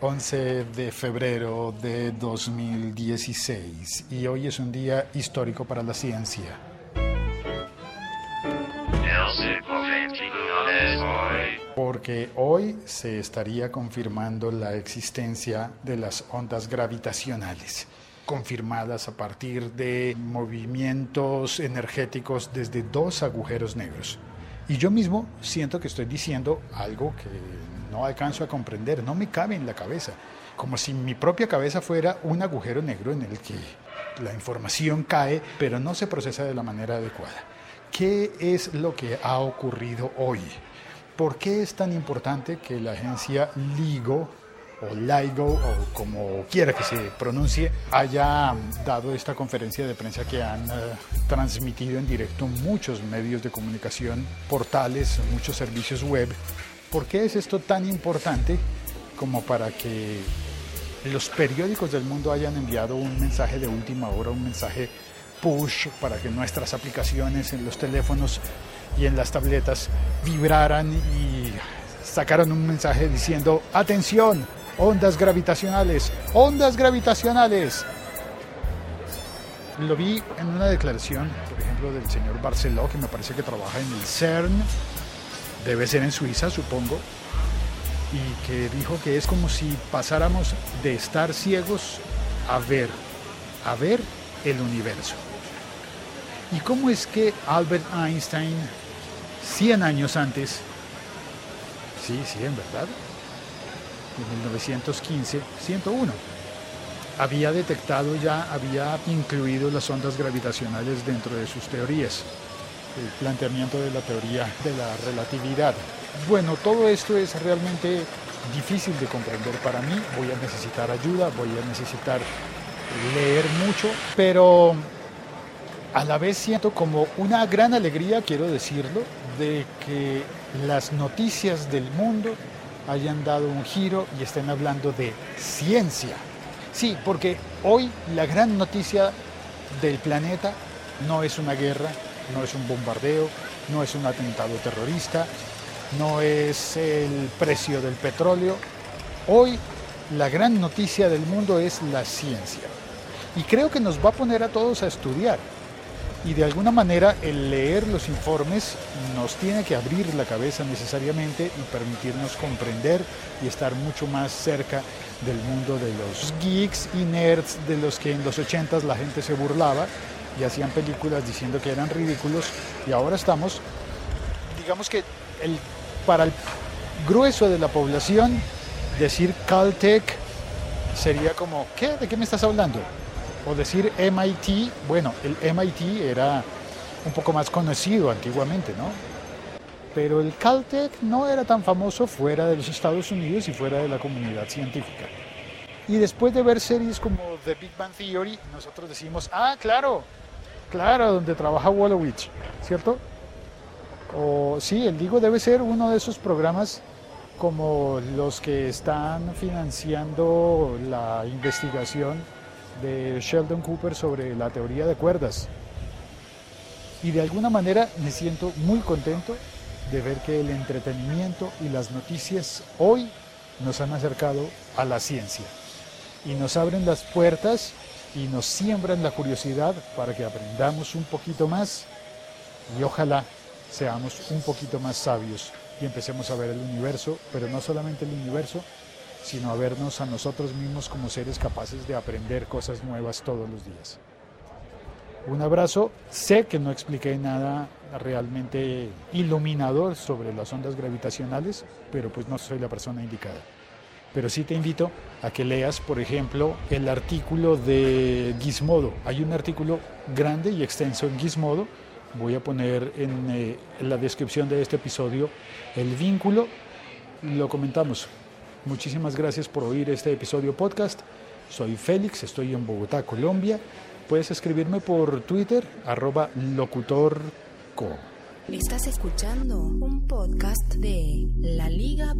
11 de febrero de 2016 y hoy es un día histórico para la ciencia. Porque hoy se estaría confirmando la existencia de las ondas gravitacionales, confirmadas a partir de movimientos energéticos desde dos agujeros negros. Y yo mismo siento que estoy diciendo algo que no alcanzo a comprender, no me cabe en la cabeza, como si mi propia cabeza fuera un agujero negro en el que la información cae, pero no se procesa de la manera adecuada. ¿Qué es lo que ha ocurrido hoy? ¿Por qué es tan importante que la agencia LIGO o LIGO o como quiera que se pronuncie haya dado esta conferencia de prensa que han eh, transmitido en directo muchos medios de comunicación, portales, muchos servicios web? ¿Por qué es esto tan importante como para que los periódicos del mundo hayan enviado un mensaje de última hora, un mensaje push para que nuestras aplicaciones en los teléfonos y en las tabletas vibraran y sacaran un mensaje diciendo, atención, ondas gravitacionales, ondas gravitacionales. Lo vi en una declaración, por ejemplo, del señor Barceló, que me parece que trabaja en el CERN, debe ser en Suiza, supongo, y que dijo que es como si pasáramos de estar ciegos a ver, a ver el universo. ¿Y cómo es que Albert Einstein, 100 años antes, sí, sí, en verdad, en 1915, 101, había detectado ya, había incluido las ondas gravitacionales dentro de sus teorías, el planteamiento de la teoría de la relatividad. Bueno, todo esto es realmente difícil de comprender para mí, voy a necesitar ayuda, voy a necesitar leer mucho, pero a la vez siento como una gran alegría, quiero decirlo, de que las noticias del mundo hayan dado un giro y estén hablando de ciencia. Sí, porque hoy la gran noticia del planeta no es una guerra, no es un bombardeo, no es un atentado terrorista, no es el precio del petróleo. Hoy la gran noticia del mundo es la ciencia. Y creo que nos va a poner a todos a estudiar. Y de alguna manera el leer los informes nos tiene que abrir la cabeza necesariamente y permitirnos comprender y estar mucho más cerca del mundo de los geeks y nerds de los que en los 80 la gente se burlaba y hacían películas diciendo que eran ridículos y ahora estamos, digamos que el, para el grueso de la población decir Caltech sería como, ¿qué? ¿De qué me estás hablando? o decir MIT, bueno, el MIT era un poco más conocido antiguamente, ¿no? Pero el Caltech no era tan famoso fuera de los Estados Unidos y fuera de la comunidad científica. Y después de ver series como The Big Bang Theory, nosotros decimos, ah, claro, claro, donde trabaja Wolowitz, ¿cierto? O sí, el Digo debe ser uno de esos programas como los que están financiando la investigación de Sheldon Cooper sobre la teoría de cuerdas. Y de alguna manera me siento muy contento de ver que el entretenimiento y las noticias hoy nos han acercado a la ciencia y nos abren las puertas y nos siembran la curiosidad para que aprendamos un poquito más y ojalá seamos un poquito más sabios y empecemos a ver el universo, pero no solamente el universo, sino a vernos a nosotros mismos como seres capaces de aprender cosas nuevas todos los días. Un abrazo, sé que no expliqué nada realmente iluminador sobre las ondas gravitacionales, pero pues no soy la persona indicada. Pero sí te invito a que leas, por ejemplo, el artículo de Gizmodo. Hay un artículo grande y extenso en Gizmodo. Voy a poner en, eh, en la descripción de este episodio el vínculo. Lo comentamos Muchísimas gracias por oír este episodio podcast. Soy Félix, estoy en Bogotá, Colombia. Puedes escribirme por Twitter, arroba locutorco. Estás escuchando un podcast de laliga.fm.